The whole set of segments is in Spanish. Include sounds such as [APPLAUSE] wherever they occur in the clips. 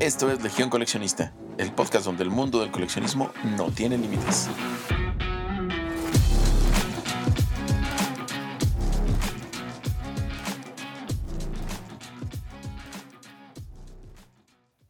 Esto es Legión Coleccionista, el podcast donde el mundo del coleccionismo no tiene límites.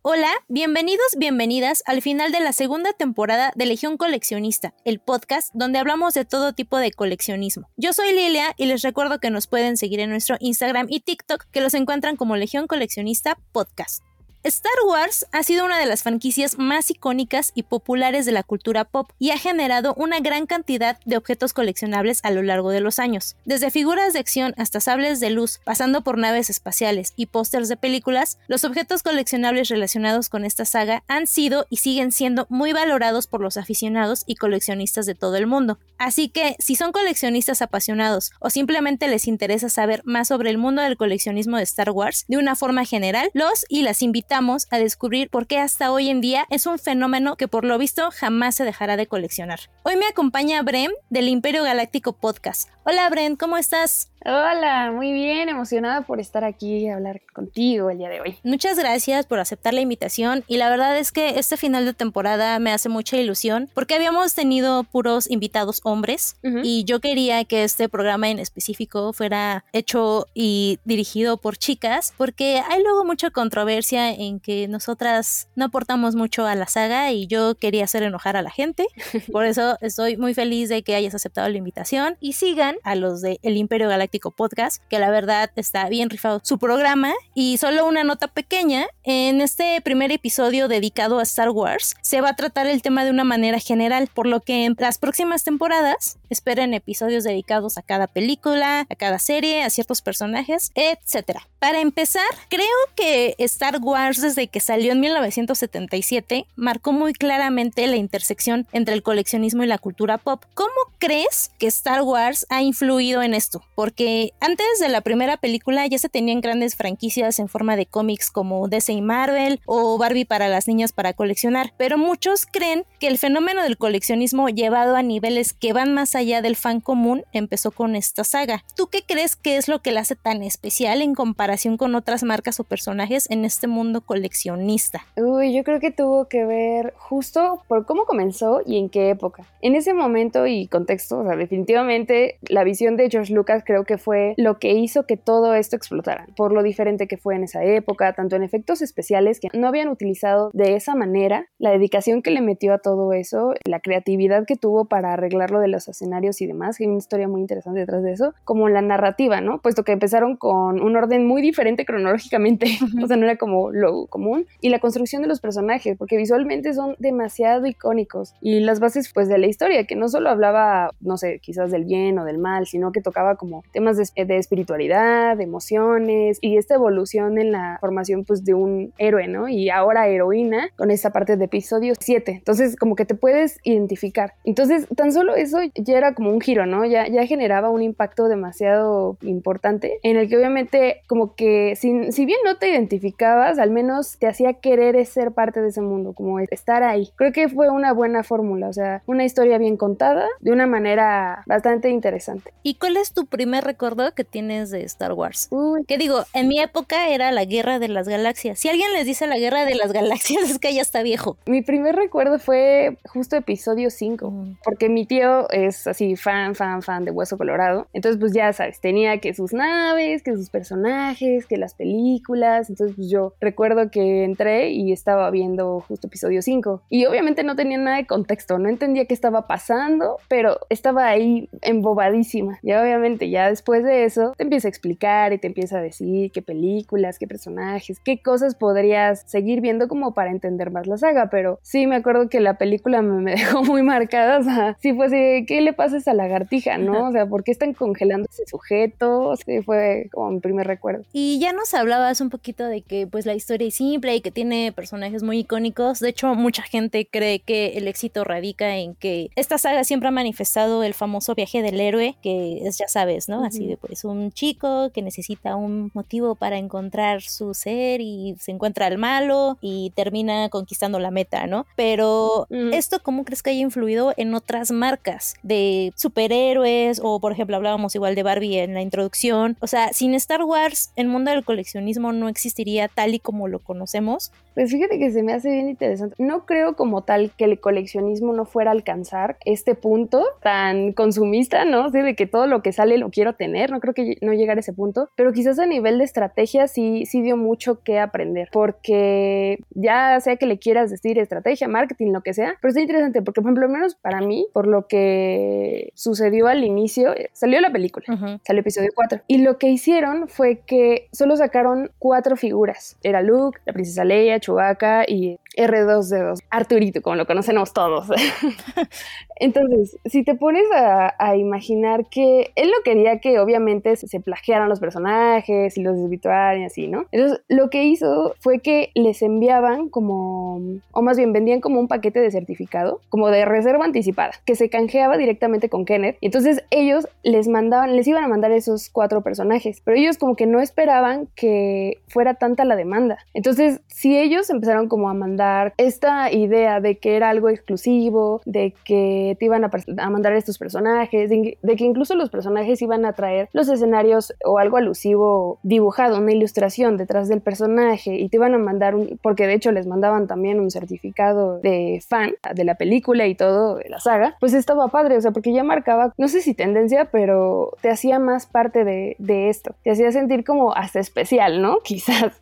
Hola, bienvenidos, bienvenidas al final de la segunda temporada de Legión Coleccionista, el podcast donde hablamos de todo tipo de coleccionismo. Yo soy Lilia y les recuerdo que nos pueden seguir en nuestro Instagram y TikTok que los encuentran como Legión Coleccionista Podcast. Star Wars ha sido una de las franquicias más icónicas y populares de la cultura pop y ha generado una gran cantidad de objetos coleccionables a lo largo de los años. Desde figuras de acción hasta sables de luz, pasando por naves espaciales y pósters de películas, los objetos coleccionables relacionados con esta saga han sido y siguen siendo muy valorados por los aficionados y coleccionistas de todo el mundo. Así que, si son coleccionistas apasionados o simplemente les interesa saber más sobre el mundo del coleccionismo de Star Wars de una forma general, los y las invitamos a descubrir por qué hasta hoy en día es un fenómeno que por lo visto jamás se dejará de coleccionar. Hoy me acompaña Brem del Imperio Galáctico Podcast. Hola Brem, ¿cómo estás? Hola, muy bien, emocionada por estar aquí y hablar contigo el día de hoy. Muchas gracias por aceptar la invitación y la verdad es que este final de temporada me hace mucha ilusión porque habíamos tenido puros invitados hombres y yo quería que este programa en específico fuera hecho y dirigido por chicas porque hay luego mucha controversia en que nosotras no aportamos mucho a la saga y yo quería hacer enojar a la gente. [LAUGHS] Por eso estoy muy feliz de que hayas aceptado la invitación y sigan a los de El Imperio Galáctico Podcast, que la verdad está bien rifado su programa. Y solo una nota pequeña, en este primer episodio dedicado a Star Wars, se va a tratar el tema de una manera general, por lo que en las próximas temporadas esperen episodios dedicados a cada película, a cada serie, a ciertos personajes, etc. Para empezar, creo que Star Wars desde que salió en 1977 marcó muy claramente la intersección entre el coleccionismo y la cultura pop. ¿Cómo crees que Star Wars ha influido en esto? Porque antes de la primera película ya se tenían grandes franquicias en forma de cómics como DC y Marvel o Barbie para las niñas para coleccionar, pero muchos creen que el fenómeno del coleccionismo llevado a niveles que van más allá del fan común empezó con esta saga. ¿Tú qué crees que es lo que la hace tan especial en comparación con otras marcas o personajes en este mundo coleccionista? Uy, yo creo que tuvo que ver justo por cómo comenzó y en qué época. En ese momento y contexto, o sea, definitivamente la visión de George Lucas creo que fue lo que hizo que todo esto explotara, por lo diferente que fue en esa época, tanto en efectos especiales que no habían utilizado de esa manera, la dedicación que le metió a todo eso, la creatividad que tuvo para arreglarlo de los escenarios y demás, hay una historia muy interesante detrás de eso, como la narrativa, ¿no? Puesto que empezaron con un orden muy diferente cronológicamente, [LAUGHS] o sea, no era como lo común, y la construcción de los personajes, porque visualmente son demasiado icónicos, y las bases pues de la historia, que no solo hablaba, no sé, quizás del bien o del mal, sino que tocaba como temas de, espiritualidad, emociones y esta evolución en la formación pues de un héroe, ¿no? Y ahora heroína con esta parte de episodio 7. Entonces como que te puedes identificar. Entonces tan solo eso ya era como un giro, ¿no? Ya, ya generaba un impacto demasiado importante en el que obviamente como que si, si bien no te identificabas, al menos te hacía querer ser parte de ese mundo, como estar ahí. Creo que fue una buena fórmula, o sea, una historia bien contada de una manera bastante interesante. ¿Y cuál es tu primer recuerdo que tienes de Star Wars? Uy. Que digo, en mi época era la Guerra de las Galaxias. Si alguien les dice la Guerra de las Galaxias [LAUGHS] es que ya está viejo. Mi primer recuerdo fue justo episodio 5, mm. porque mi tío es así fan, fan, fan de Hueso Colorado. Entonces, pues ya sabes, tenía que sus naves, que sus personajes, que las películas. Entonces, pues yo recuerdo que entré y estaba viendo justo episodio 5. Y obviamente no tenía nada de contexto, no entendía qué estaba pasando, pero estaba ahí embobadísima. Y obviamente ya después de eso te empieza a explicar y te empieza a decir qué películas, qué personajes, qué cosas podrías seguir viendo como para entender más la saga, pero sí me acuerdo que la película me, [LAUGHS] dejó muy marcada, o sea, sí fue así, ¿qué le pasa a esa lagartija, no? O sea, ¿por qué están congelando ese sujeto? Sí, fue como mi primer recuerdo. Y ya nos hablabas un poquito de que pues la historia es simple y que tiene personajes muy icónicos, de hecho mucha gente cree que el éxito radica en que esta saga siempre ha manifestado el famoso viaje del héroe, que es, ya sabes, ¿no? Así de pues un chico que necesita un motivo para encontrar su ser y se encuentra al malo y termina conquistando la meta, ¿no? Pero esto, ¿cómo crees que haya influido en otras marcas de superhéroes o, por ejemplo, hablábamos igual de Barbie en la introducción? O sea, sin Star Wars, el mundo del coleccionismo no existiría tal y como lo conocemos. Pues fíjate que se me hace bien interesante. No creo como tal que el coleccionismo no fuera a alcanzar este punto tan consumista, ¿no? de que todo lo que sale lo quiero tener, no creo que no llegar a ese punto, pero quizás a nivel de estrategia sí, sí dio mucho que aprender, porque ya sea que le quieras decir estrategia, marketing, lo que sea, pero está interesante porque, por ejemplo, menos para mí, por lo que sucedió al inicio, eh, salió la película, salió episodio 4, y lo que hicieron fue que solo sacaron cuatro figuras, era Luke, la princesa Leia, Chewbacca y R2D2, Arturito, como lo conocemos todos. [LAUGHS] Entonces, si te pones a, imaginar que él lo quería que obviamente se plagiaran los personajes y los desvirtuaran y así, ¿no? Entonces, lo que hizo fue que les enviaban como, o más bien vendían como un paquete de certificado, como de reserva anticipada, que se canjeaba directamente con Kenneth. Y entonces ellos les mandaban, les iban a mandar esos cuatro personajes, pero ellos como que no esperaban que fuera tanta la demanda. Entonces, si ellos empezaron como a mandar esta idea de que era algo exclusivo, de que te iban a, mandar estos personajes, de, que incluso los personajes iban a traer los escenarios o algo alusivo dibujado, una ilustración detrás del personaje y te iban a mandar un, porque de hecho les mandaban también un certificado de fan de la película y todo de la saga, pues estaba padre, o sea, porque ya marcaba, no sé si tendencia, pero te hacía más parte de, esto, te hacía sentir como hasta especial, ¿no? [LAUGHS] Quizás.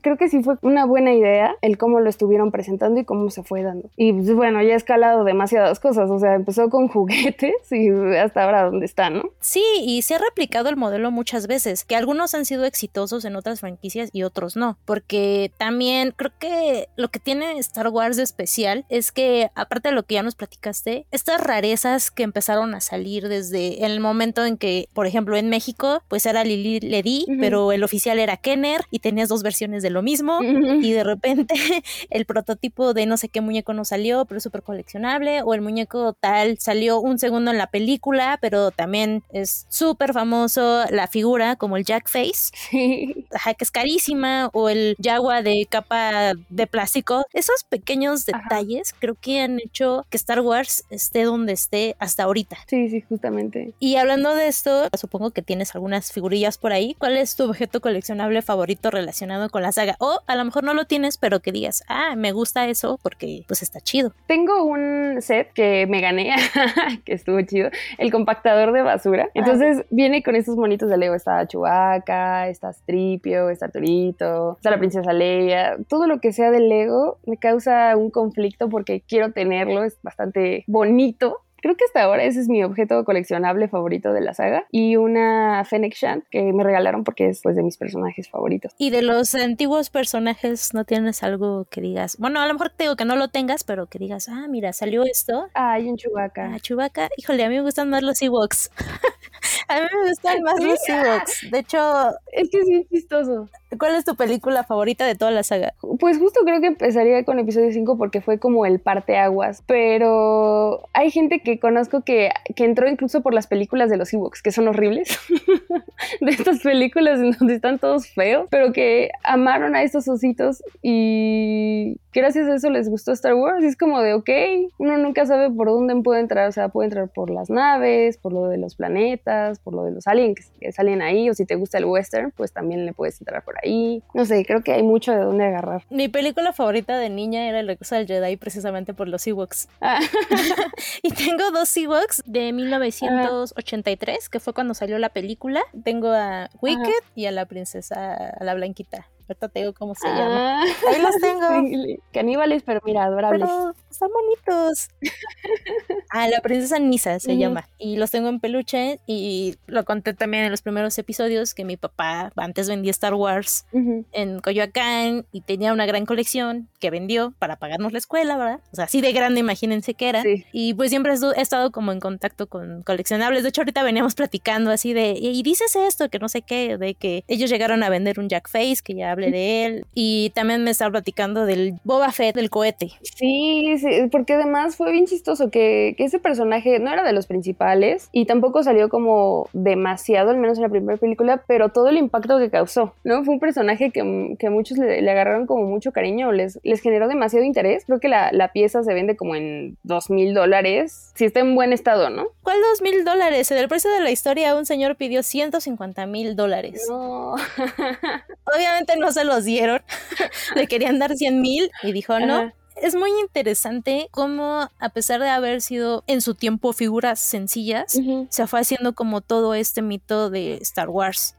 Creo que sí fue una buena idea el cómo lo estuvieron presentando y cómo se fue dando. Y pues, bueno, ya ha escalado demasiadas cosas, o sea, empezó con [LAUGHS] juguetes y hasta ahora dónde está, ¿no? Sí, y se ha replicado el modelo muchas veces, que algunos han sido exitosos en otras franquicias y otros no, porque también creo que lo que tiene Star Wars de especial es que, aparte de lo que ya nos platicaste, estas rarezas que empezaron a salir desde el momento en que, por ejemplo, en México, pues era Lili Ledy, pero el oficial era Kenner y tenías dos versiones de lo mismo, y de repente [LAUGHS] el prototipo de no sé qué muñeco no salió, pero es súper coleccionable, o el muñeco tal salió un segundo en la película, pero también es súper famoso la figura, como el Jack Face, que es carísima, o el Jaguar de capa de plástico. Esos pequeños detalles creo que han hecho que Star Wars esté donde esté hasta ahorita. Sí, sí, justamente. Y hablando de esto, supongo que tienes algunas figurillas por ahí. ¿Cuál es tu objeto coleccionable favorito relacionado con la saga? O a lo mejor no lo tienes, pero que digas, ah, me gusta eso porque pues está chido. Tengo un set que me gané, [LAUGHS] que estuvo chido, el compactador de basura. Ah. Viene con estos monitos de Lego, está Chewbacca, está Stripio, está Torito, está la princesa Leia, todo lo que sea de Lego me causa un conflicto porque quiero tenerlo, es bastante bonito, Creo que hasta ahora ese es mi objeto coleccionable favorito de la saga. Y una Fennec Shand que me regalaron porque es pues, de mis personajes favoritos. ¿Y de los antiguos personajes no tienes algo que digas? Bueno, a lo mejor te digo que no lo tengas, pero que digas, ah, mira, salió esto. Ah, hay un Chewbacca. Ah, Chewbacca. Híjole, a mí me gustan más los Ewoks. [LAUGHS] a mí me gustan más los Ewoks. De hecho... Es que es bien chistoso. ¿Cuál es tu película favorita de toda la saga? Pues justo creo que empezaría con episodio 5 porque fue como el parteaguas, pero hay gente que conozco que, que entró incluso por las películas de los Ewoks, que son horribles, [LAUGHS] de estas películas en donde están todos feos, pero que amaron a estos ositos y gracias a eso les gustó Star Wars. Y es como de, ok, uno nunca sabe por dónde puede entrar, o sea, puede entrar por las naves, por lo de los planetas, por lo de los aliens que salen ahí, o si te gusta el western, pues también le puedes entrar por ahí. No sé, creo que hay mucho de dónde agarrar. Mi película favorita de niña era El regreso del Jedi precisamente por los Ewoks. Ah. [LAUGHS] y tengo dos Ewoks de 1983, que fue cuando salió la película. Tengo a Wicked y a la princesa, a la blanquita. Ahorita te digo cómo se llama. Ah. Ahí los tengo. [LAUGHS] Caníbales, pero mira, adorables. Pero están bonitos. [LAUGHS] ah, la princesa Nisa se llama. Y los tengo en peluche. Y lo conté también en los primeros episodios que mi papá antes vendía Star Wars en Coyoacán y tenía una gran colección que vendió para pagarnos la escuela, ¿verdad? O sea, así de grande, imagínense que era. Y pues siempre he estado como en contacto con coleccionables. De hecho, ahorita veníamos platicando así de, y dices esto, que no sé qué, de que ellos llegaron a vender un Jack Face, que ya hable de él. Y también me estaba platicando del Boba Fett, del cohete. Sí, sí porque además fue bien chistoso que, ese personaje no era de los principales y tampoco salió como demasiado, al menos en la primera película, pero todo el impacto que causó, ¿no? Fue un personaje que, que muchos le, agarraron como mucho cariño, les, les generó demasiado interés. Creo que la, la pieza se vende como en dos mil dólares, si está en buen estado, ¿no? ¿Cuál dos mil dólares? En el precio de la historia un señor pidió 150 mil dólares. No. [LAUGHS] Obviamente no no se los dieron. [LAUGHS] Le querían dar 100 mil y dijo no. Es muy interesante cómo, a pesar de haber sido en su tiempo figuras sencillas, se fue haciendo como todo este mito de Star Wars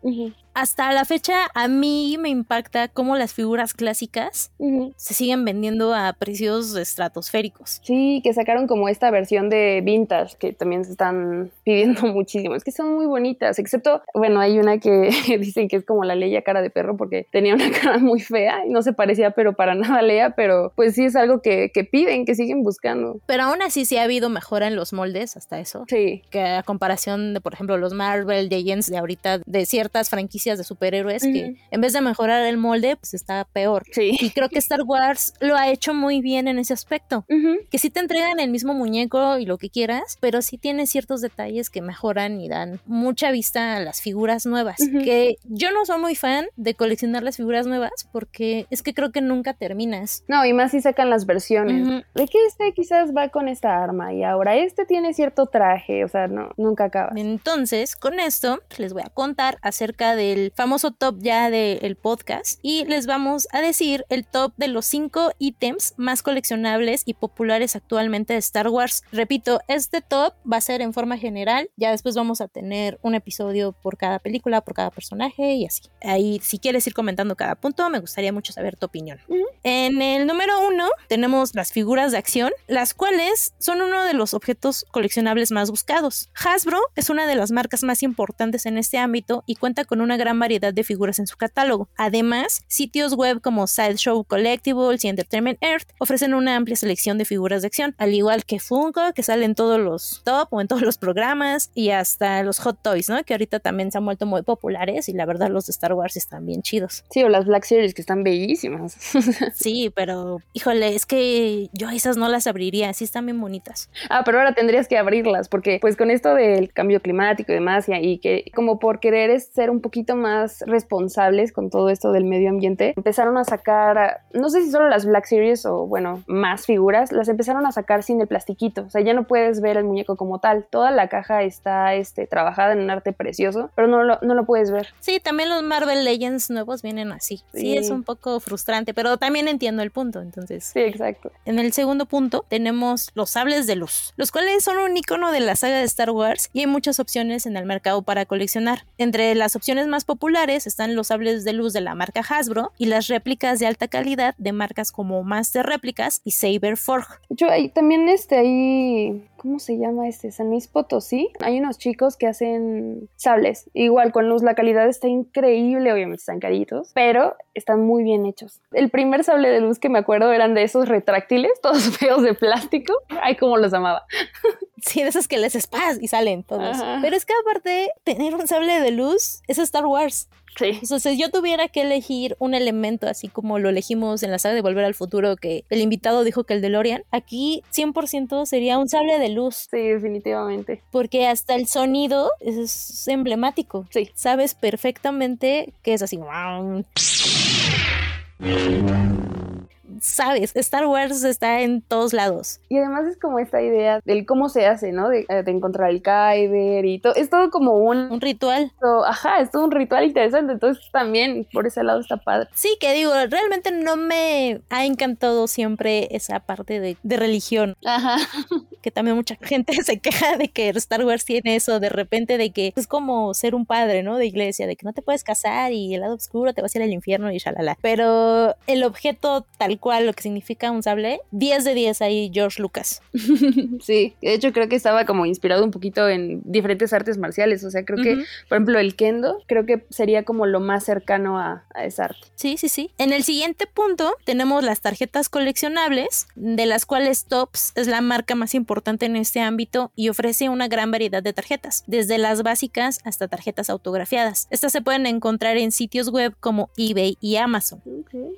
hasta la fecha a mí me impacta cómo las figuras clásicas se siguen vendiendo a precios estratosféricos. Sí, que sacaron como esta versión de vintage que también se están [LAUGHS] pidiendo muchísimo. Es que son muy bonitas, excepto, bueno, hay una que [LAUGHS] dicen que es como la Leia cara de perro porque tenía una [LAUGHS] cara muy fea y no se parecía pero para nada a Leia, pero pues sí es algo que, que piden, que siguen buscando. Pero aún así sí ha habido mejora en los moldes hasta eso. Sí. Que a comparación de, por ejemplo, los Marvel Legends de ahorita, de ciertas franquicias de superhéroes que en vez de mejorar el molde, pues está peor. Sí. Y creo que Star Wars lo ha hecho muy bien en ese aspecto. Que sí te entregan el mismo muñeco y lo que quieras, pero sí tiene ciertos detalles que mejoran y dan mucha vista a las figuras nuevas. Que yo no soy muy fan de coleccionar las figuras nuevas porque es que creo que nunca terminas. No, y más si sacan las versiones. De que este quizás va con esta arma y ahora este tiene cierto traje, o sea, no, nunca acaba. Entonces, con esto les voy a contar acerca de el famoso top ya del podcast y les vamos a decir el top de los 5 ítems más coleccionables y populares actualmente de Star Wars. Repito, este top va a ser en forma general, ya después vamos a tener un episodio por cada película, por cada personaje y así. Ahí si quieres ir comentando cada punto, me gustaría mucho saber tu opinión. En el número 1 tenemos las figuras de acción, las cuales son uno de los objetos coleccionables más buscados. Hasbro es una de las marcas más importantes en este ámbito y cuenta con una gran variedad de figuras en su catálogo. Además, sitios web como Sideshow Collectibles y Entertainment Earth ofrecen una amplia selección de figuras de acción, al igual que Funko, que sale en todos los top o en todos los programas, y hasta los Hot Toys, ¿no? Que ahorita también se han vuelto muy populares y la verdad los de Star Wars están bien chidos. Sí, o las Black Series que están bellísimas. [LAUGHS] sí, pero híjole, es que yo esas no las abriría, sí están bien bonitas. Ah, pero ahora tendrías que abrirlas, porque pues con esto del cambio climático y demás, y, y que como por querer ser un poquito más responsables con todo esto del medio ambiente, empezaron a sacar, no sé si solo las Black Series o bueno, más figuras, las empezaron a sacar sin el plastiquito, o sea, ya no puedes ver el muñeco como tal, toda la caja está este, trabajada en un arte precioso, pero no lo, no lo puedes ver. Sí, también los Marvel Legends nuevos vienen así, sí. sí es un poco frustrante, pero también entiendo el punto, entonces. Sí, exacto. En el segundo punto tenemos los sables de luz, los cuales son un icono de la saga de Star Wars y hay muchas opciones en el mercado para coleccionar. Entre las opciones más populares están los sables de luz de la marca Hasbro y las réplicas de alta calidad de marcas como Master Réplicas y Saber Forge. Yo ahí también este ahí ¿cómo se llama este? San Luis Potosí. Hay unos chicos que hacen sables. Igual con luz, la calidad está increíble, obviamente están caritos, pero están muy bien hechos. El primer sable de luz que me acuerdo eran de esos retráctiles, [LAUGHS] todos feos de plástico. Ay, cómo los amaba. [LAUGHS] [LAUGHS] Sí, de esos que les espas y salen todos. Pero es que aparte, tener un sable de luz es Star Wars. Sí. Entonces, si yo tuviera que elegir un elemento así como lo elegimos en la saga de Volver al Futuro, que el invitado dijo que el DeLorean, aquí 100% sería un sable de luz. Sí, definitivamente. Porque hasta el sonido es emblemático. Sí. Sabes perfectamente que es así sabes, Star Wars está en todos lados. Y además es como esta idea del cómo se hace, ¿no? De, de encontrar el Kyber y todo. Es todo como un... Un ritual. ajá, es todo un ritual interesante. Entonces también por ese lado está padre. Sí, que digo, realmente no me ha encantado siempre esa parte de, de religión. Ajá. [LAUGHS] Que también mucha gente [LAUGHS] se queja de que Star Wars tiene eso de repente de que es como ser un padre, ¿no? De iglesia, de que no te puedes casar y el lado oscuro te vas a ir al infierno y shalala. Pero el objeto tal cual, lo que significa un sable, 10 de 10 ahí George Lucas. [LAUGHS] sí, de hecho creo que estaba como inspirado un poquito en diferentes artes marciales, o sea, creo que, por ejemplo, el kendo, creo que sería como lo más cercano a, a esa arte. Sí, sí, sí. En el siguiente punto tenemos las tarjetas coleccionables, de las cuales Tops es la marca más importante en este ámbito y ofrece una gran variedad de tarjetas, desde las básicas hasta tarjetas autografiadas. Estas se pueden encontrar en sitios web como eBay y Amazon.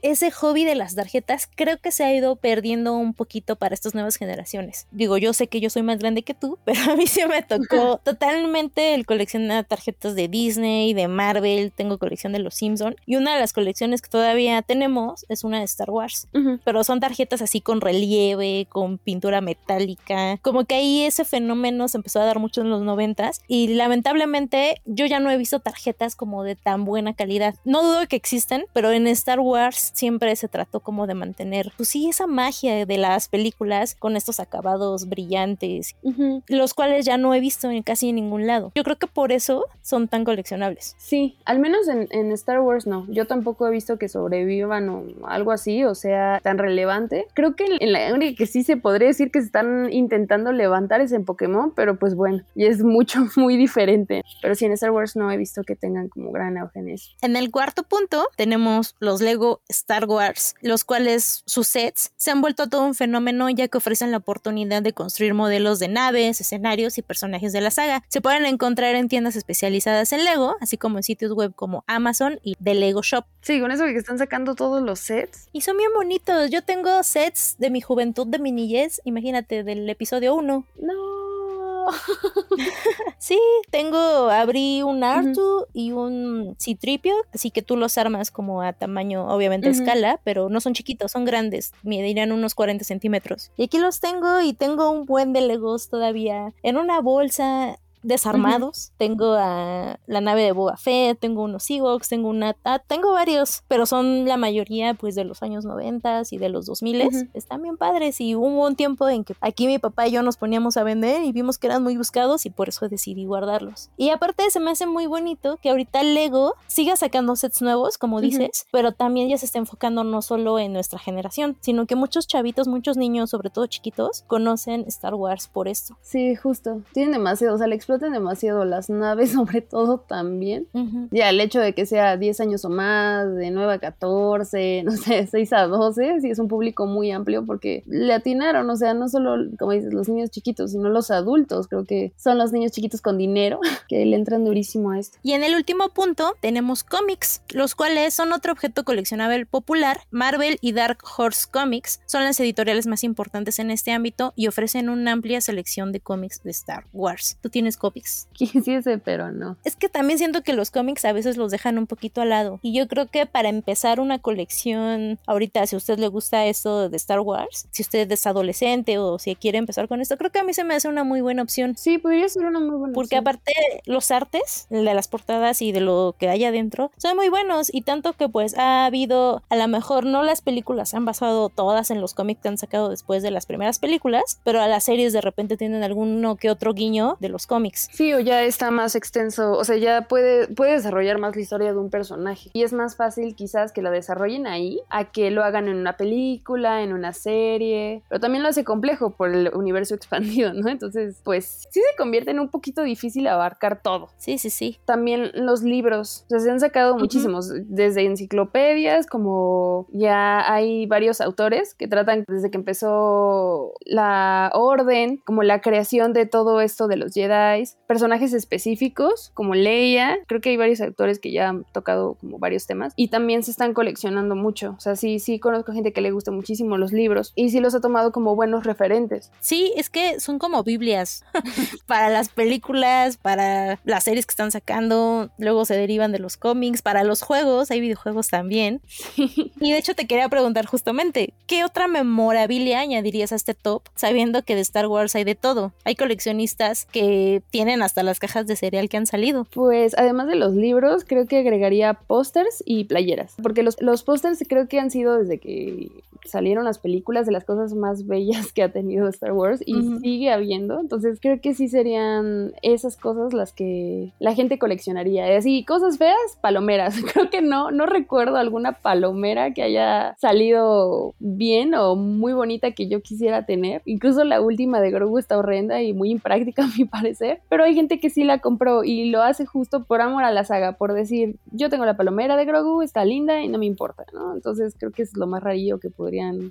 Ese hobby de las tarjetas creo que se ha ido perdiendo un poquito para estas nuevas generaciones. Digo, yo sé que yo soy más grande que tú, [LAUGHS] pero a mí sí me tocó [LAUGHS] totalmente el coleccionar tarjetas de Disney, de Marvel, tengo colección de los Simpson y una de las colecciones que todavía tenemos es una de Star Wars, pero son tarjetas así con relieve, con pintura metálica, como que ahí ese fenómeno se empezó a dar mucho en los noventas y lamentablemente yo ya no he visto tarjetas como de tan buena calidad. No dudo que existen, pero en Star Wars siempre se trató como de mantener, pues sí, esa magia de las películas con estos acabados brillantes, los cuales ya no he visto en casi ningún lado. Yo creo que por eso son tan coleccionables. Sí, al menos en, Star Wars no. Yo tampoco he visto que sobrevivan o algo así, o sea, tan relevante. Creo que en, la única que sí se podría decir que se están intentando levantar es en Pokémon, pero pues bueno, y es mucho, [LAUGHS] muy diferente. Pero sí, en Star Wars no he visto que tengan como gran auge en eso. En el cuarto punto tenemos los Lego Star Wars, los cuales sus sets se han vuelto todo un fenómeno ya que ofrecen la oportunidad de construir modelos de naves, escenarios y personajes de la saga. Se pueden encontrar en tiendas especializadas en Lego, así como en sitios web como Amazon y The Lego Shop. Sí, con eso que están sacando todos los sets. Y son bien bonitos. Yo tengo sets de mi juventud, de mi niñez, imagínate, del episodio 1. No. [LAUGHS] sí, tengo, abrí un Artu y un Citripio, así que tú los armas como a tamaño, obviamente escala, pero no son chiquitos, son grandes, medirían unos 40 centímetros. Y aquí los tengo y tengo un buen de Legos todavía. En una bolsa desarmados. Tengo a la nave de Boba Fett, tengo unos Ewoks, tengo una... Ah, tengo varios, pero son la mayoría pues de los años 90 y de los 2000. Están bien padres y hubo un tiempo en que aquí mi papá y yo nos poníamos a vender y vimos que eran muy buscados y por eso decidí guardarlos. Y aparte se me hace muy bonito que ahorita Lego siga sacando sets nuevos, como dices, pero también ya se está enfocando no solo en nuestra generación, sino que muchos chavitos, muchos niños, sobre todo chiquitos, conocen Star Wars por esto. Sí, justo. Tienen demasiado, o sea, exploten demasiado las naves, [LAUGHS] sobre todo también. Ya el hecho de que sea 10 años o más, de 9 a 14, [LAUGHS] no sé, 6 a 12, sí es un público muy amplio porque le atinaron, o sea, no solo, como dices, los niños chiquitos, sino los adultos, creo que son los niños chiquitos con dinero [LAUGHS] que le entran durísimo a esto. Y en el último punto tenemos cómics, los cuales son otro objeto coleccionable popular. Marvel y Dark Horse Comics son las editoriales más importantes en este ámbito y ofrecen una amplia selección de cómics de Star Wars. ¿Tú tienes cómics. [LAUGHS] Quisiese, pero no. Es que también siento que los cómics a veces los dejan un poquito al lado. Y yo creo que para empezar una colección, ahorita, si a usted le gusta esto de Star Wars, si usted es adolescente o si quiere empezar con esto, creo que a mí se me hace una muy buena opción. Sí, podría ser una muy buena Porque aparte, los artes de las portadas y de lo que hay adentro son muy buenos. Y tanto que, pues, ha habido, a lo mejor no las películas han basado todas en los cómics que han sacado después de las primeras películas, pero a las series de repente tienen alguno que otro guiño de los cómics. Sí, o ya está más extenso, o sea, ya puede, puede desarrollar más la historia de un personaje. Y es más fácil quizás que la desarrollen ahí a que lo hagan en una película, en una serie. Pero también lo hace complejo por el universo [LAUGHS] expandido, ¿no? Entonces, pues sí se convierte en un poquito difícil abarcar todo. Sí, sí, sí. También los libros, o sea, se han sacado muchísimos, desde enciclopedias, como ya hay varios autores que tratan desde que empezó la orden, como la creación de todo esto de los Jedi, personajes específicos como Leia, creo que hay varios actores que ya han tocado como varios temas y también se están coleccionando mucho, o sea, sí, sí conozco gente que le gusta muchísimo los libros y sí los ha tomado como buenos referentes. Sí, es que son como Biblias [LAUGHS] para las películas, para las series que están sacando, luego se derivan de los cómics, para los juegos, hay videojuegos también. [LAUGHS] y de hecho te quería preguntar justamente, ¿qué otra memorabilia añadirías a este top sabiendo que de Star Wars hay de todo? Hay coleccionistas que tienen hasta las cajas de cereal que han salido. Pues además de los libros, creo que agregaría pósters y playeras, porque los, los pósters creo que han sido desde que salieron las películas de las cosas más bellas que ha tenido Star Wars y sigue habiendo, entonces creo que sí serían esas cosas las que la gente coleccionaría. Así, cosas feas, palomeras. [LAUGHS] Creo que no, no recuerdo alguna palomera que haya salido bien o muy bonita que yo quisiera tener. Incluso la última de Grogu está horrenda y muy impráctica [LAUGHS] a mi parecer, pero hay gente que sí la compró y lo hace justo por amor a la saga, por decir, yo tengo la palomera de Grogu, está linda y no me importa, ¿no? Entonces creo que es lo más rarillo que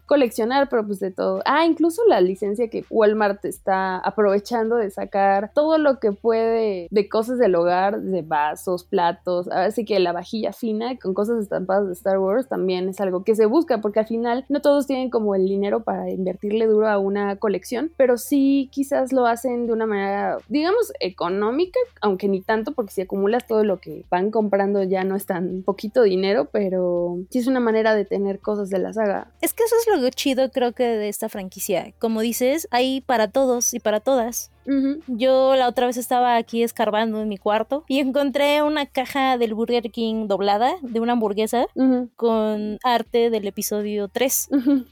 coleccionar, pero pues de todo. Ah, incluso la licencia que Walmart está aprovechando de sacar todo lo que puede de cosas del hogar, de vasos, platos, así que la vajilla fina con cosas estampadas de Star Wars también es algo que se busca, porque al final no todos tienen como el dinero para invertirle duro a una colección, pero sí quizás lo hacen de una manera, digamos, económica, aunque ni tanto, porque si acumulas todo lo que van comprando ya no es tan poquito dinero, pero sí es una manera de tener cosas de la saga. Es que eso es lo chido creo que de esta franquicia. Como dices, hay para todos y para todas. Yo la otra vez estaba aquí escarbando en mi cuarto y encontré una caja del Burger King doblada de una hamburguesa con arte del episodio 3.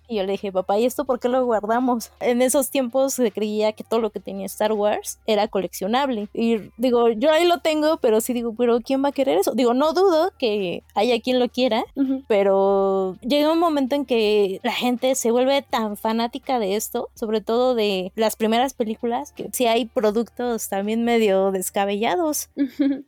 Y yo le dije, papá, ¿y esto por qué lo guardamos? En esos tiempos se creía que todo lo que tenía Star Wars era coleccionable. Y digo, yo ahí lo tengo, pero sí digo, pero ¿quién va a querer eso? Digo, no dudo que haya quien lo quiera, pero llega un momento en que la gente se vuelve tan fanática de esto, sobre todo de las primeras películas, que si hay productos también medio descabellados,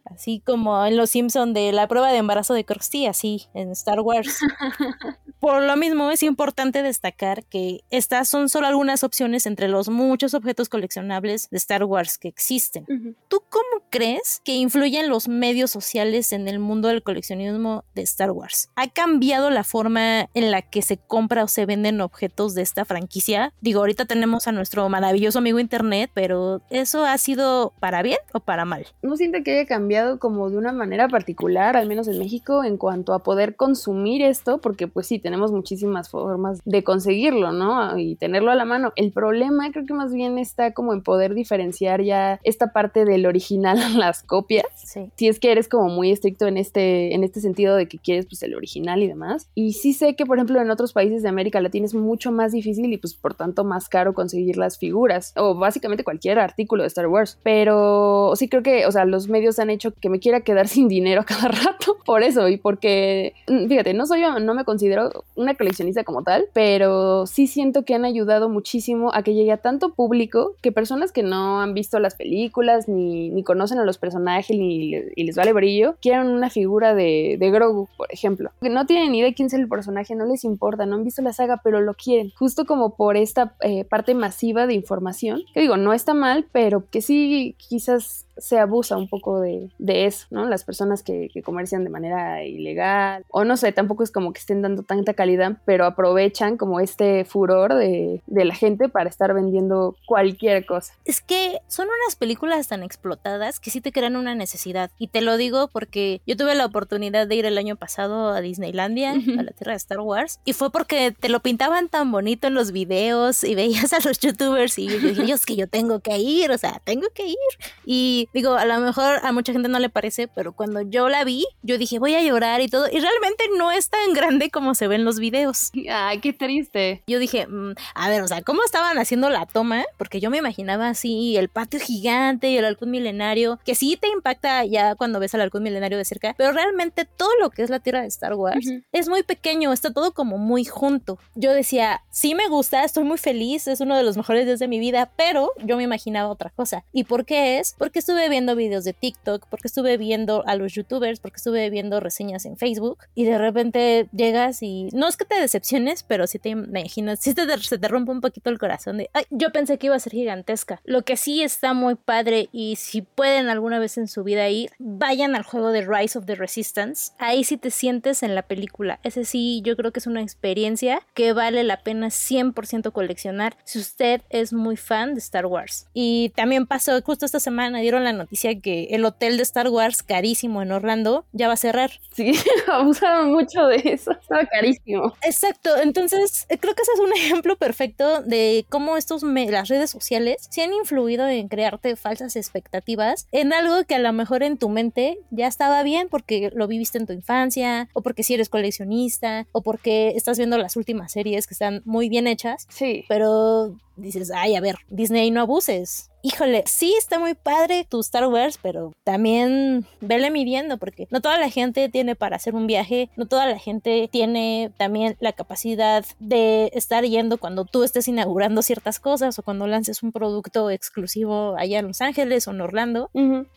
así como en Los Simpson de la prueba de embarazo de Krusty, así en Star Wars. [LAUGHS] Por lo mismo es importante destacar que estas son solo algunas opciones entre los muchos objetos coleccionables de Star Wars que existen. ¿Tú cómo crees que influyen los medios sociales en el mundo del coleccionismo de Star Wars? ¿Ha cambiado la forma en la que se compra o se venden objetos de esta franquicia? Digo, ahorita tenemos a nuestro maravilloso amigo Internet, pero ¿eso ha sido para bien o para mal? No siento que haya cambiado como de una manera particular, al menos en México, en cuanto a poder consumir esto, porque pues sí, tenemos muchísimas formas de conseguirlo, ¿no? Y tenerlo a la mano. El problema creo que más bien está como en poder diferenciar ya esta parte del original a las copias. Sí. Si es que eres como muy estricto en este, en este sentido de que quieres pues el original y demás. Y sí sé que, por ejemplo, en otros países de América Latina es mucho más difícil y pues por tanto más caro conseguir las figuras o básicamente cualquier artículo de Star Wars. Pero sí creo que, o sea, los medios han hecho que me quiera quedar [LAUGHS] sin dinero cada rato por eso y porque, mm, fíjate, no soy yo, no me considero una coleccionista como tal, pero sí siento que han ayudado muchísimo a que llegue a tanto público que personas que no han visto las películas ni, ni conocen a los personajes ni y les vale brillo, quieran una figura de, de Grogu, por ejemplo. Que no tienen ni idea de quién es el personaje, no les importa, no han visto la saga, pero lo quieren. Justo como por esta eh, parte masiva de información, que digo, no está mal, pero que sí quizás se abusa un poco de, eso, ¿no? Las personas que, comercian de manera ilegal, o no sé, tampoco es como que estén dando tanta calidad, pero aprovechan como este furor de, de la gente para estar vendiendo cualquier cosa. Es que son unas películas tan explotadas que sí te crean una necesidad. Y te lo digo porque yo tuve la oportunidad de ir el año pasado a Disneylandia, a la tierra de Star Wars, y fue porque te lo pintaban tan bonito en los videos y veías a los [LAUGHS] youtubers y yo dije, que yo tengo que ir, o sea, tengo que ir. Y digo, a lo mejor a mucha gente no le parece, pero cuando yo la vi, yo dije, voy a llorar y todo. Y realmente no es tan grande como se ve en los videos. [LAUGHS] Ay, qué triste. Yo dije, mm, a ver, o sea, ¿cómo estaban haciendo la toma? Porque yo me imaginaba así, el patio gigante y el halcón milenario, que sí te impacta ya cuando ves al halcón milenario de cerca, pero realmente todo lo que es la tierra de Star Wars es muy pequeño, está todo como muy junto. Yo decía, sí me gusta, estoy muy feliz, es uno de los mejores días de mi vida, pero yo me imaginaba otra cosa. ¿Y por qué es? Porque estuve viendo videos de TikTok, porque estuve viendo a los youtubers, porque estuve viendo reseñas en Facebook y de repente llegas y no es que te decepciones, pero si te imaginas, [LAUGHS] si te, se te rompe un poquito el corazón de, ay, yo pensé que iba a ser gigantesca. Lo que sí está muy padre y si pueden alguna vez en su vida ir, vayan al juego de Rise of the Resistance. Ahí sí te sientes en la película. Ese sí, yo creo que es una experiencia que vale la pena 100% coleccionar si usted es muy fan de Star Wars. Y también pasó, justo esta semana dieron la noticia que el hotel de Star Wars, carísimo en Orlando, ya va a cerrar. Sí, [LAUGHS] abusaron mucho de eso, estaba carísimo. Exacto, entonces eh, creo que ese es un [LAUGHS] ejemplo perfecto de cómo estos las redes sociales se han influido en crearte falsas expectativas en algo que a lo mejor en tu mente ya estaba bien porque lo viviste en tu infancia, o porque si eres coleccionista, o porque estás viendo las últimas series que están muy bien hechas. Sí. Pero dices, ay, a ver, Disney no abuses híjole, sí está muy padre tu Star Wars, pero también vele midiendo porque no toda la gente tiene para hacer un viaje, no toda la gente tiene también la capacidad de estar yendo cuando tú estés inaugurando ciertas cosas o cuando lances un producto exclusivo allá en Los Ángeles o en Orlando.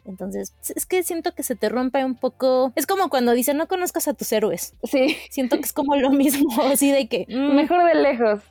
Entonces, es que siento que se te rompe un poco. Es como cuando dicen no conozcas a tus héroes. Sí. Siento que es como lo mismo, [LAUGHS] así de que. Mm". Mejor de lejos.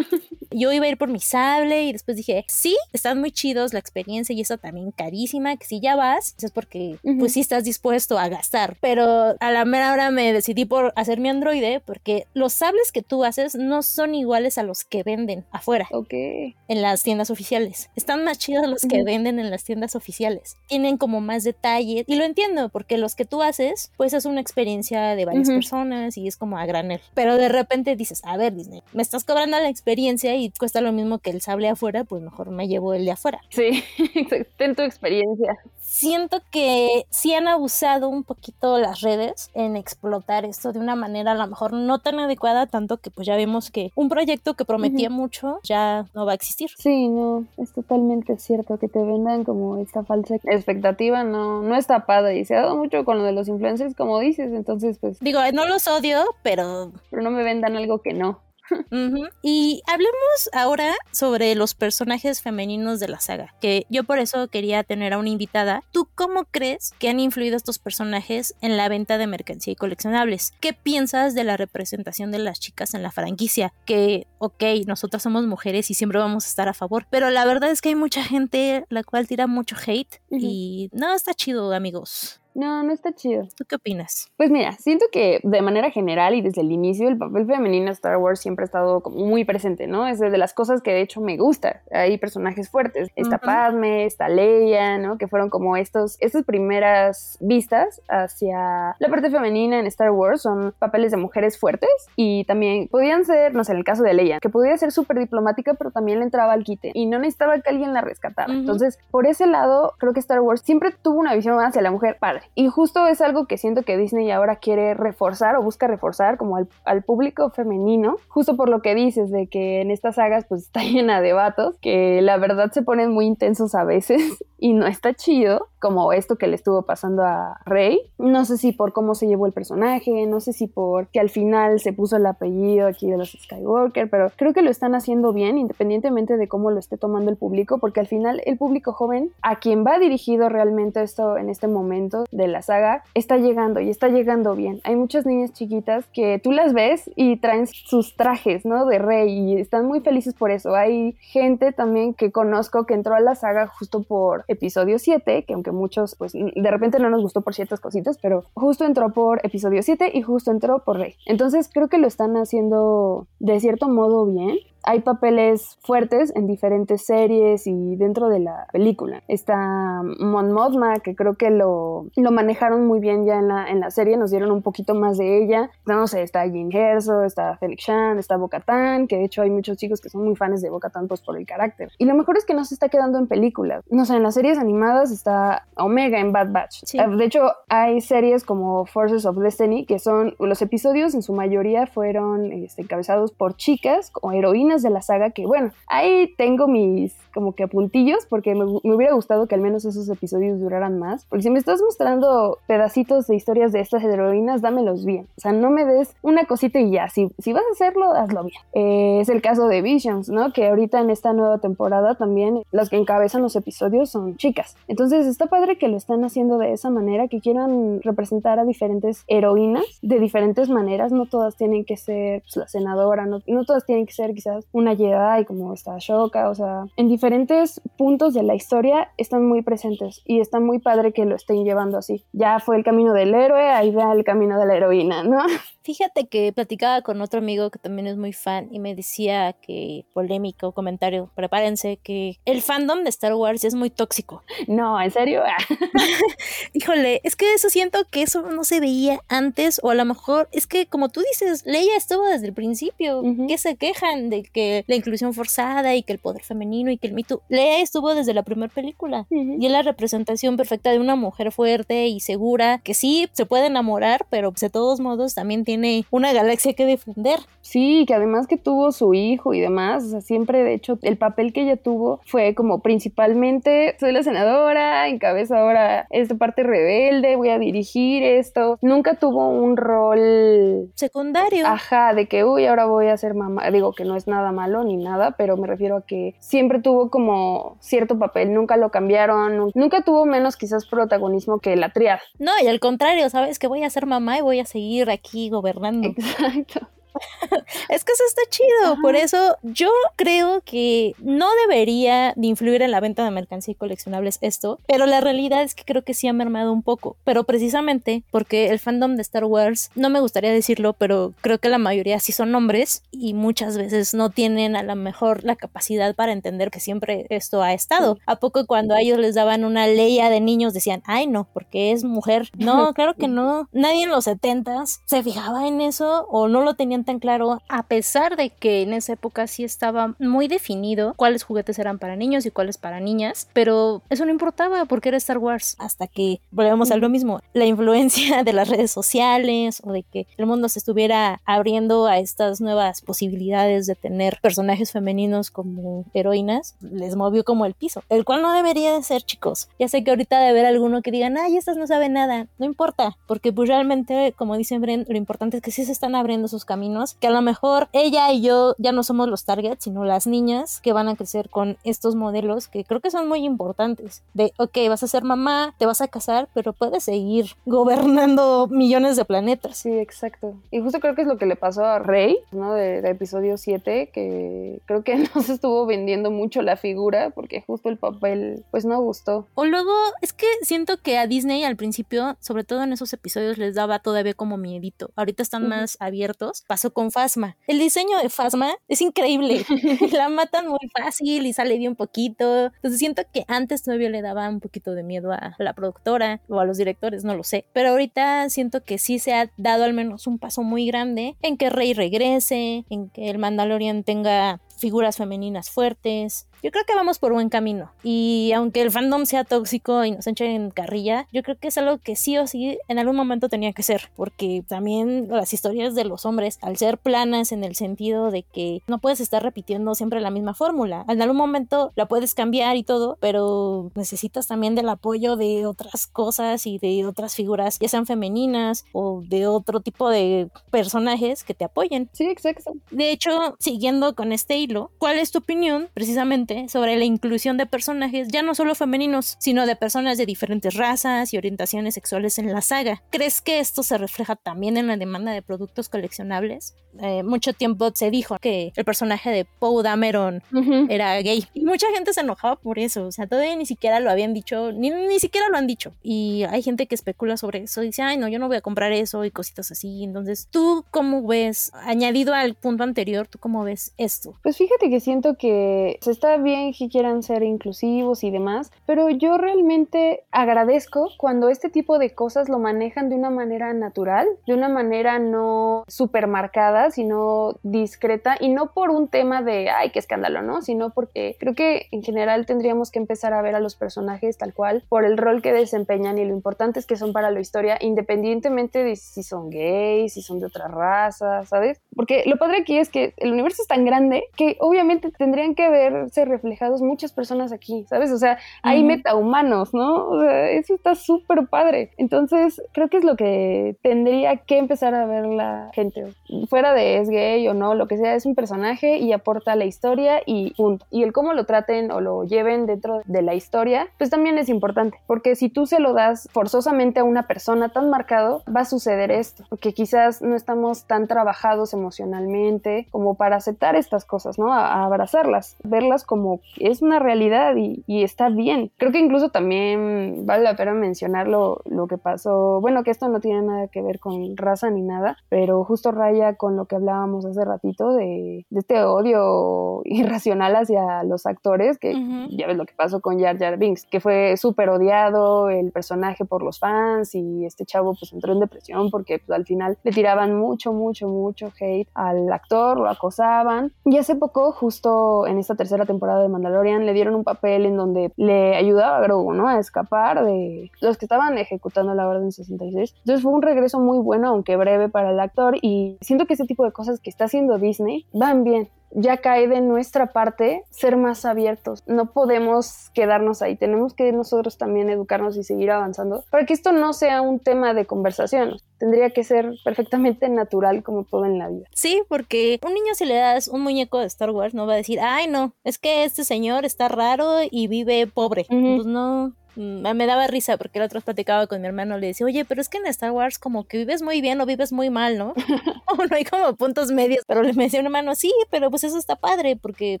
Yo iba a ir por mi sable y después dije, sí, están muy chidos, experiencia y eso también carísima, que si ya vas, es porque pues sí estás dispuesto a gastar. Pero a la mera hora me decidí por hacer mi androide porque los sables que tú haces no son iguales a los que venden afuera. Ok. En las tiendas oficiales. Están más chidos los que venden en las tiendas oficiales. Tienen como más detalles y lo entiendo porque los que tú haces pues es una experiencia de varias personas y es como a granel. Pero de repente dices, a ver Disney, me estás cobrando la experiencia y cuesta lo mismo que el sable afuera, pues mejor me llevo el de afuera. Sí. [LAUGHS] ten tu experiencia. Siento que sí han abusado un poquito las redes en explotar esto de una manera a lo mejor no tan adecuada, tanto que pues ya vemos que un proyecto que prometía mucho ya no va a existir. Sí, no, es totalmente cierto que te vendan como esta falsa expectativa, no, no está padre y se ha dado mucho con lo de los influencers, como dices, entonces pues... Digo, no los odio, pero... Pero no me vendan algo que no. [LAUGHS] Y hablemos ahora sobre los personajes femeninos de la saga, que yo por eso quería tener a una invitada. ¿Tú cómo crees que han influido estos personajes en la venta de mercancía y coleccionables? ¿Qué piensas de la representación de las chicas en la franquicia? Que, ok, nosotras somos mujeres y siempre vamos a estar a favor, pero la verdad es que hay mucha gente la cual tira mucho hate y no está chido, amigos. No, no está chido. ¿Tú qué opinas? Pues mira, siento que de manera general y desde el inicio el papel femenino en Star Wars siempre ha estado como muy presente, ¿no? Es de las cosas que de hecho me gusta. Hay personajes fuertes. Está Padme, está Leia, ¿no? Que fueron como estos, estas primeras vistas hacia la parte femenina en Star Wars. Son papeles de mujeres fuertes y también podían ser, no sé, en el caso de Leia, que podía ser súper diplomática, pero también le entraba al quite y no necesitaba que alguien la rescatara. Entonces, por ese lado, creo que Star Wars siempre tuvo una visión hacia la mujer y justo es algo que siento que Disney ahora quiere reforzar o busca reforzar como al, público femenino, justo por lo que dices de que en estas sagas pues [LAUGHS] está llena de vatos que la verdad se ponen muy intensos a veces [LAUGHS] y no está chido, como esto que le estuvo pasando a Rey. No sé si por cómo se llevó el personaje, no sé si por que al final se puso el apellido aquí de los Skywalker, pero creo que lo están haciendo bien independientemente de cómo lo esté tomando el público, porque al final el público joven a quien va dirigido realmente esto en este momento de la saga está llegando y está llegando bien. Hay muchas niñas chiquitas que tú las ves y traen sus trajes, ¿no? De Rey y están muy felices por eso. Hay gente también que conozco que entró a la saga justo por episodio 7, que aunque muchos, pues de repente no nos gustó por ciertas cositas, pero justo entró por episodio 7 y justo entró por Rey. Entonces creo que lo están haciendo de cierto modo bien hay papeles fuertes en diferentes series y dentro de la película. Está Mon Mothma, que creo que lo, lo manejaron muy bien ya en la, en la serie, nos dieron un poquito más de ella. No sé, está Jean Herso, está Felix Shan, está Bo-Katan, que de hecho hay muchos chicos que son muy fans de Bo-Katan pues por el carácter. Y lo mejor es que no se está quedando en películas. No sé, en las series animadas está Omega en Bad Batch. De hecho, hay series como Forces of Destiny, que son los episodios en su mayoría fueron este, encabezados por chicas o heroínas de la saga que, bueno, ahí tengo mis como que puntillos porque me, hubiera gustado que al menos esos episodios duraran más. Porque si me estás mostrando pedacitos de historias de estas heroínas, dámelos bien. O sea, no me des una cosita y ya. Si, si vas a hacerlo, hazlo bien. Eh, es el caso de Visions, ¿no? Que ahorita en esta nueva temporada también las que encabezan los episodios son chicas. Entonces está padre que lo están haciendo de esa manera, que quieran representar a diferentes heroínas de diferentes maneras. No todas tienen que ser pues, la senadora, no, no todas tienen que ser quizás una Jedi como está Shoka, o sea, en diferentes puntos de la historia están muy presentes y está muy padre que lo estén llevando así. Ya fue el camino del héroe, ahí va el camino de la heroína, ¿no? [LAUGHS] Fíjate que platicaba con otro amigo que también es muy fan y me decía que, polémico comentario, prepárense, que el fandom de Star Wars es muy tóxico. No, ¿en serio? [LAUGHS] [LAUGHS] Híjole, es que eso siento que eso no se veía antes o a lo mejor es que como tú dices, Leia estuvo desde el principio, que se quejan de que la inclusión forzada y que el poder femenino y que el mito. Leia estuvo desde la primera película y es la representación perfecta de una mujer fuerte y segura que sí se puede enamorar, pero de todos modos también tiene una galaxia que defender. Sí, que además que tuvo su hijo y demás, o sea, siempre de hecho el papel que ella tuvo fue como principalmente soy la senadora, encabeza ahora esta parte rebelde, voy a dirigir esto. Nunca tuvo un rol secundario. Ajá, de que uy, ahora voy a ser mamá. Digo que no es nada malo ni nada, pero me refiero a que siempre tuvo como cierto papel, nunca lo cambiaron, nunca tuvo menos quizás protagonismo que la triada. No, y al contrario, sabes que voy a ser mamá y voy a seguir aquí gobernando. [LAUGHS] Exacto. [LAUGHS] es que eso está chido. Por eso yo creo que no debería de influir en la venta de mercancía y coleccionables esto, pero la realidad es que creo que sí ha mermado un poco. Pero precisamente porque el fandom de Star Wars, no me gustaría decirlo, pero creo que la mayoría sí son hombres y muchas veces no tienen a lo mejor la capacidad para entender que siempre esto ha estado. ¿A poco cuando a ellos les daban una ley de niños decían, ay no, porque es mujer? [LAUGHS] No, claro que no. Nadie en los 70s se fijaba en eso o no lo tenían tan claro, a pesar de que en esa época sí estaba muy definido cuáles juguetes eran para niños y cuáles para niñas, pero eso no importaba porque era Star Wars. Hasta que volvemos a lo mismo, la influencia [LAUGHS] de las redes sociales o de que el mundo se estuviera abriendo a estas nuevas posibilidades de tener personajes femeninos como heroínas, les movió como el piso, el cual no debería de ser, chicos. Ya sé que ahorita de haber alguno que digan, ay, estas no saben nada, no importa, porque pues realmente, como dicen lo importante es que sí se están abriendo sus caminos que a lo mejor ella y yo ya no somos los targets, sino las niñas que van a crecer con estos modelos que creo que son muy importantes. De, ok, vas a ser mamá, te vas a casar, pero puedes seguir gobernando millones de planetas. Sí, exacto. Y justo creo que es lo que le pasó a Rey, ¿no? De, episodio 7, que creo que [LAUGHS] no se estuvo vendiendo mucho la figura porque justo el papel pues no gustó. O luego es que siento que a Disney al principio, sobre todo en esos episodios, les daba todavía como miedito. Ahorita están más abiertos. Pasó con Fasma. El diseño de Fasma es increíble. [LAUGHS] la matan muy fácil y sale bien poquito. Entonces siento que antes todavía le daba un poquito de miedo a la productora o a los directores, no lo sé. Pero ahorita siento que sí se ha dado al menos un paso muy grande en que Rey regrese, en que el Mandalorian tenga figuras femeninas fuertes. Yo creo que vamos por buen camino. Y aunque el fandom sea tóxico y nos eche en carrilla, yo creo que es algo que sí o sí en algún momento tenía que ser. Porque también las historias de los hombres, al ser planas en el sentido de que no puedes estar repitiendo siempre la misma fórmula. En algún momento la puedes cambiar y todo, pero necesitas también del apoyo de otras cosas y de otras figuras, ya sean femeninas o de otro tipo de personajes que te apoyen. Sí, exacto. De hecho, siguiendo con este ¿cuál es tu opinión precisamente sobre la inclusión de personajes ya no solo femeninos, sino de personas de diferentes razas y orientaciones sexuales en la saga? ¿Crees que esto se refleja también en la demanda de productos coleccionables? Eh, mucho tiempo se dijo que el personaje de Poe Dameron era gay y mucha gente se enojaba por eso, o sea, todavía ni siquiera lo habían dicho, ni, ni siquiera lo han dicho y hay gente que especula sobre eso y dice, ay no, yo no voy a comprar eso y cositas así, entonces tú cómo ves, añadido al punto anterior, tú cómo ves esto? Pues fíjate que siento que se está bien que quieran ser inclusivos y demás, pero yo realmente agradezco cuando este tipo de cosas lo manejan de una manera natural, de una manera no supermarcada, sino discreta y no por un tema de, ay, qué escándalo, ¿no? Sino porque creo que en general tendríamos que empezar a ver a los personajes tal cual por el rol que desempeñan y lo importantes que son para la historia, independientemente de si son gays, si son de otra raza, ¿sabes? Porque lo padre aquí es que el universo es tan grande que obviamente tendrían que verse reflejados muchas personas aquí, ¿sabes? O sea, hay metahumanos, ¿no? O sea, eso está súper padre. Entonces, creo que es lo que tendría que empezar a ver la gente. Fuera de es gay o no, lo que sea, es un personaje y aporta la historia y punto. Y el cómo lo traten o lo lleven dentro de la historia, pues también es importante. Porque si tú se lo das forzosamente a una persona tan marcado, va a suceder esto. Porque quizás no estamos tan trabajados emocionalmente como para aceptar estas cosas, a, abrazarlas, verlas como es una realidad y, está bien. Creo que incluso también vale la pena mencionar lo, que pasó, bueno, que esto no tiene nada que ver con raza ni nada, pero justo raya con lo que hablábamos hace ratito de, este odio [LAUGHS] irracional hacia los actores, que ya ves lo que pasó con Jar Jar Binks, que fue súper odiado el personaje por los fans y este chavo pues entró en depresión porque pues, al final le tiraban mucho, mucho, mucho hate al actor, lo acosaban. Y hace poco, justo en esta tercera temporada de Mandalorian, le dieron un papel en donde le ayudaba a Grogu, ¿no? A escapar de los que estaban ejecutando la Orden 66. Entonces fue un regreso muy bueno, aunque breve para el actor, y siento que ese tipo de cosas que está haciendo Disney van bien ya cae de nuestra parte ser más abiertos. No podemos quedarnos ahí, tenemos que nosotros también educarnos y seguir avanzando para que esto no sea un tema de conversación. Tendría que ser perfectamente natural como todo en la vida. Sí, porque un niño si le das un muñeco de Star Wars no va a decir, ay no, es que este señor está raro y vive pobre. Pues no, me daba risa porque el otro platicaba con mi hermano, le decía, oye, pero es que en Star Wars como que vives muy bien o vives muy mal, ¿no? [LAUGHS] [LAUGHS] o no hay como puntos medios, pero le decía a mi hermano, sí, pero pues eso está padre porque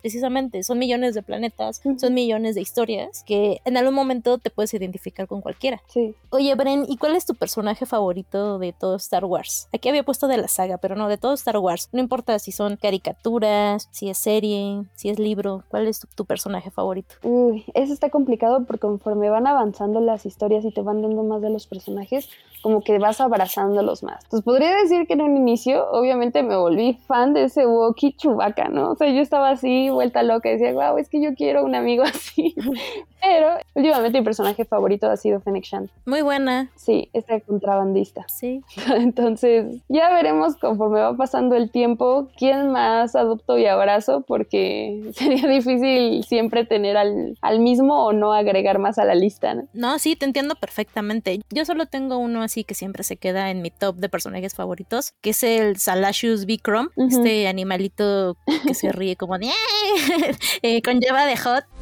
precisamente son millones de planetas, son millones de historias que en algún momento te puedes identificar con cualquiera. Sí. Oye, Bren, ¿y cuál es tu personaje favorito de todo Star Wars? Aquí había puesto de la saga, pero no, de todo Star Wars. No importa si son caricaturas, si es serie, si es libro, ¿cuál es tu, tu personaje favorito? Uy, eso está complicado porque conforme van avanzando las historias y te van dando más de los personajes, como que vas abrazándolos más. Entonces podría decir que en un inicio, obviamente me volví fan de ese Wookiee Chewbacca, ¿no? O sea, yo estaba así, vuelta loca, decía, wow, es que yo quiero un amigo [LAUGHS] así. Pero últimamente mi personaje favorito ha sido Fennec Shand. Muy buena. Sí, este contrabandista. Sí. [LAUGHS] Entonces, ya veremos conforme va pasando el tiempo quién más adopto y abrazo, porque [LAUGHS] sería difícil siempre tener al, al mismo o no agregar más a la lista, ¿no? No, sí, te entiendo perfectamente. Yo solo tengo uno así que siempre se queda en mi top de personajes favoritos, que es el Salashus Bikrom, este animalito que se ríe como de eh, [LAUGHS] con lleva de hot. [LAUGHS]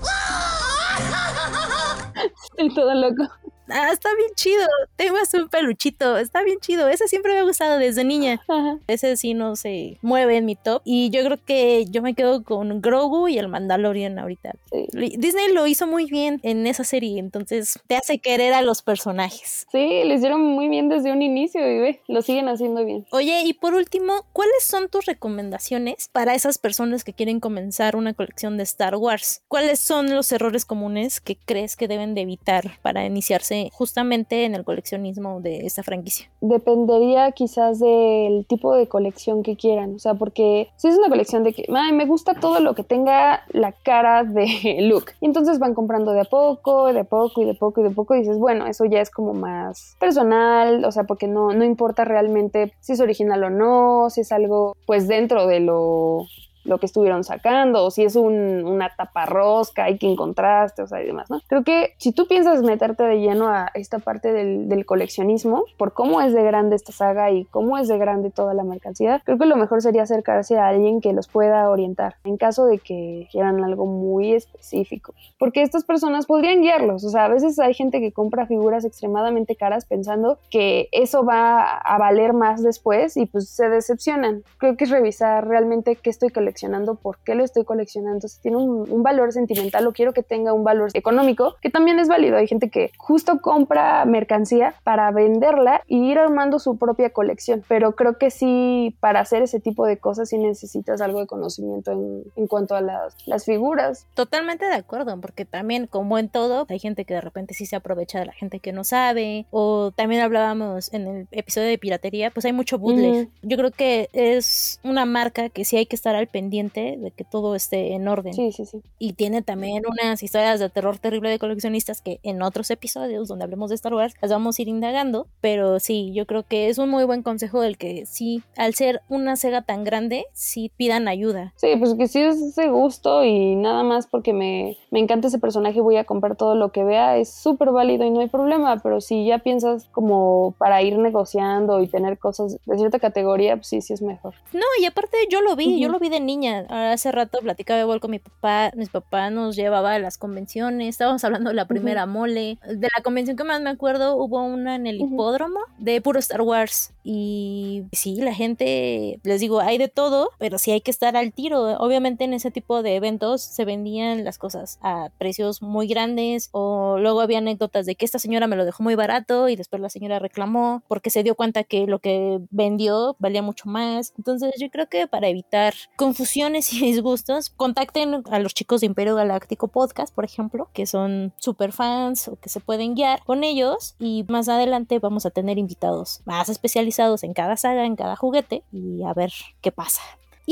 Estoy todo loco ah, está bien chido, tengo un peluchito, está bien chido, ese siempre me ha gustado desde niña. Ese sí no se mueve en mi top y yo creo que yo me quedo con Grogu y el Mandalorian ahorita. Disney lo hizo muy bien en esa serie, entonces te hace querer a los personajes. Sí, lo hicieron muy bien desde un inicio y ve, lo siguen haciendo bien. Oye, y por último, ¿cuáles son tus recomendaciones para esas personas que quieren comenzar una colección de Star Wars? ¿Cuáles son los errores comunes que crees que deben de evitar para iniciarse justamente en el coleccionismo de esta franquicia? Dependería quizás del tipo de colección que quieran, o sea, porque si es una colección de que, ay, me gusta todo lo que tenga la cara de [LAUGHS] Luke, y entonces van comprando de a poco, de a poco y de poco y de poco, y dices, bueno, eso ya es como más personal, o sea, porque no, no importa realmente si es original o no, si es algo pues dentro de lo lo que estuvieron sacando, o si es un, una taparrosca y que encontraste, o sea, y demás, ¿no? Creo que si tú piensas meterte de lleno a esta parte del, del, coleccionismo, por cómo es de grande esta saga y cómo es de grande toda la mercancía, creo que lo mejor sería acercarse a alguien que los pueda orientar, en caso de que quieran algo muy específico. Porque estas personas podrían guiarlos, o sea, a veces hay gente que compra figuras extremadamente caras pensando que eso va a valer más después y pues se decepcionan. Creo que es revisar realmente qué estoy coleccionando coleccionando, por qué lo estoy coleccionando, si tiene un, valor sentimental o quiero que tenga un valor económico, que también es válido. Hay gente que justo compra mercancía para venderla y ir armando su propia colección, pero creo que sí, para hacer ese tipo de cosas sí necesitas algo de conocimiento en, en cuanto a las, las figuras. Totalmente de acuerdo, porque también como en todo, hay gente que de repente sí se aprovecha de la gente que no sabe, o también hablábamos en el episodio de piratería, pues hay mucho bootleg. Yo creo que es una marca que sí hay que estar al pendiente pendiente de que todo esté en orden. Sí, sí, sí. Y tiene también unas historias de terror terrible de coleccionistas que en otros episodios donde hablemos de Star Wars las vamos a ir indagando, pero sí, yo creo que es un muy buen consejo el que sí, al ser una Sega tan grande, sí pidan ayuda. Sí, pues que sí es ese gusto y nada más porque me, me encanta ese personaje voy a comprar todo lo que vea, es súper válido y no hay problema, pero si ya piensas como para ir negociando y tener cosas de cierta categoría, pues sí, sí es mejor. No, y aparte yo lo vi, yo lo vi de niña. Hace rato platicaba igual con mi papá. Mi papá nos llevaba a las convenciones. Estábamos hablando de la primera mole. De la convención que más me acuerdo, hubo una en el hipódromo de puro Star Wars. Y sí, la gente, les digo, hay de todo, pero sí hay que estar al tiro. Obviamente en ese tipo de eventos se vendían las cosas a precios muy grandes. O luego había anécdotas de que esta señora me lo dejó muy barato y después la señora reclamó porque se dio cuenta que lo que vendió valía mucho más. Entonces yo creo que para evitar confusión confusiones y disgustos, contacten a los chicos de Imperio Galáctico Podcast, por ejemplo, que son super fans o que se pueden guiar con ellos y más adelante vamos a tener invitados más especializados en cada saga, en cada juguete y a ver qué pasa.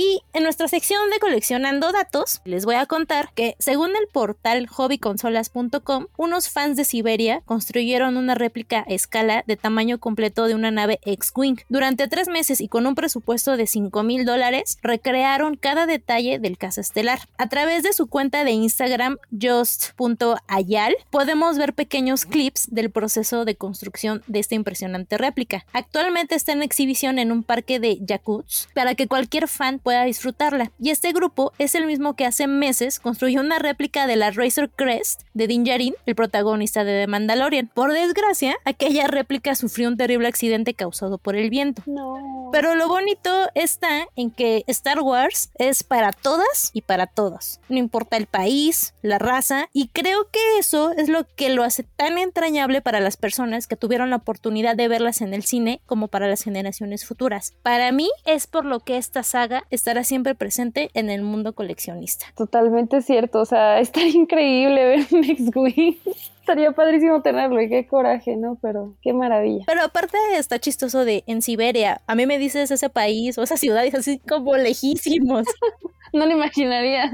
Y en nuestra sección de coleccionando datos, les voy a contar que según el portal hobbyconsolas.com, unos fans de Siberia construyeron una réplica a escala de tamaño completo de una nave X-Wing. Durante tres meses y con un presupuesto de 5 mil dólares, recrearon cada detalle del caza estelar. A través de su cuenta de Instagram, just.ayal, podemos ver pequeños clips del proceso de construcción de esta impresionante réplica. Actualmente está en exhibición en un parque de Yakuts para que cualquier fan pueda disfrutarla. Y este grupo es el mismo que hace meses construyó una réplica de la Razor Crest de Din Djarin, el protagonista de The Mandalorian. Por desgracia, aquella réplica sufrió un terrible accidente causado por el viento. No. Pero lo bonito está en que Star Wars es para todas y para todos. No importa el país, la raza, y creo que eso es lo que lo hace tan entrañable para las personas que tuvieron la oportunidad de verlas en el cine como para las generaciones futuras. Para mí es por lo que esta saga estará siempre presente en el mundo coleccionista. Totalmente cierto, o sea, [LAUGHS] estaría increíble ver un X-Wing. Estaría padrísimo tenerlo y qué coraje, ¿no? Pero qué maravilla. Pero aparte está chistoso de en Siberia. A mí me dices ese país o esa ciudad y es así como lejísimos. [LAUGHS] no lo imaginarías.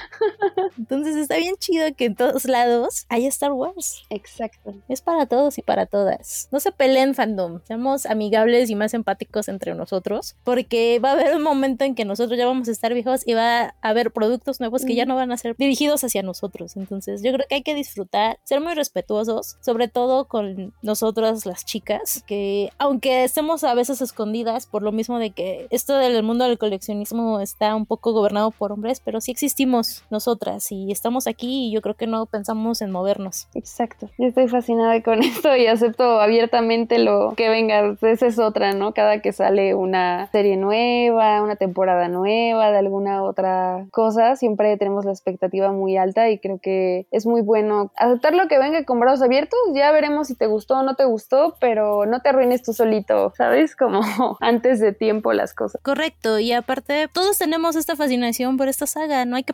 [LAUGHS] Entonces está bien chido que en todos lados haya Star Wars. Exacto. Es para todos y para todas. No se peleen fandom, seamos amigables y más empáticos entre nosotros, porque va a haber un momento en que nosotros ya vamos a estar viejos y va a haber productos nuevos que ya no van a ser dirigidos hacia nosotros. Entonces yo creo que hay que disfrutar, ser muy respetuosos, sobre todo con nosotras las chicas, que aunque estemos a veces escondidas por lo mismo de que esto del mundo del coleccionismo está un poco gobernado por hombres, pero sí existimos nosotras y estamos aquí y yo creo que no pensamos en movernos. Exacto. Yo estoy fascinada con [LAUGHS] esto y acepto abiertamente lo que venga. Esa es otra, ¿no? Cada que sale una serie nueva, una temporada nueva de alguna otra cosa, siempre tenemos la expectativa muy alta y creo que es muy bueno aceptar lo que venga con brazos abiertos. Ya veremos si te gustó o no te gustó, pero no te arruines tú solito, ¿sabes? [LAUGHS] Como antes de tiempo las cosas. Correcto. Y aparte, todos tenemos esta fascinación por esta saga. No hay que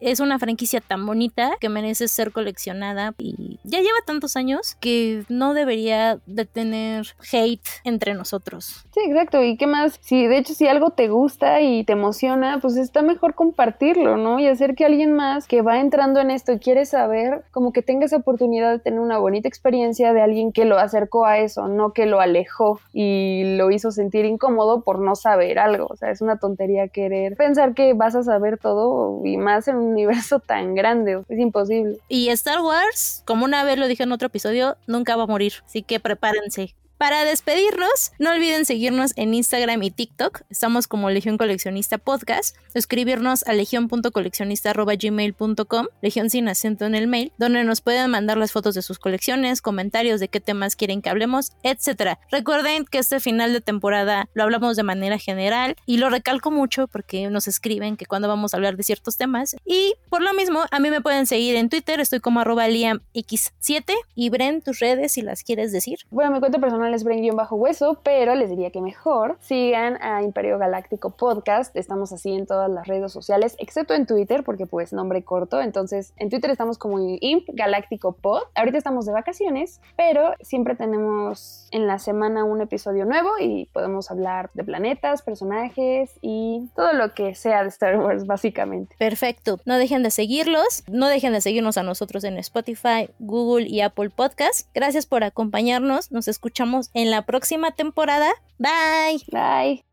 Es una franquicia tan bonita que merece ser coleccionada y ya lleva tantos años que no debería de tener hate entre nosotros. Sí, exacto. ¿Y qué más? Si de hecho si algo te gusta y te emociona, pues está mejor compartirlo, ¿no? Y hacer que alguien más que va entrando en esto y quiere saber, como que tenga esa oportunidad de tener una bonita experiencia de alguien que lo acercó a eso, no que lo alejó y lo hizo sentir incómodo por no saber algo. O sea, es una tontería querer pensar que vas a saber todo y en un universo tan grande. Es imposible. Y Star Wars, como una vez lo dije en otro episodio, nunca va a morir. Así que prepárense. Para despedirnos, no olviden seguirnos en Instagram y TikTok. Estamos como Legión Coleccionista Podcast. Escribirnos a legion.coleccionista.gmail.com, Legión sin acento en el mail, donde nos pueden mandar las fotos de sus colecciones, comentarios de qué temas quieren que hablemos, etc. Recuerden que este final de temporada lo hablamos de manera general y lo recalco mucho porque nos escriben que cuando vamos a hablar de ciertos temas. Y por lo mismo, a mí me pueden seguir en Twitter, estoy como arroba liamx7 y Bren, tus redes si las quieres decir. Bueno, mi cuenta personal es bajo hueso pero les diría que mejor sigan a Imperio Galáctico Podcast. Estamos así en todas las redes sociales, excepto en Twitter, porque pues nombre corto. Entonces, en Twitter estamos como Imp Galáctico Pod. Ahorita estamos de vacaciones, pero siempre tenemos en la semana un episodio nuevo y podemos hablar de planetas, personajes y todo lo que sea de Star Wars, básicamente. Perfecto. No dejen de seguirlos, no dejen de seguirnos a nosotros en Spotify, Google y Apple Podcast. Gracias por acompañarnos. Nos escuchamos en la próxima temporada. Bye. Bye.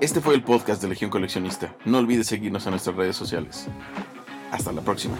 Este fue el podcast de Legión Coleccionista. No olvides seguirnos en nuestras redes sociales. Hasta la próxima.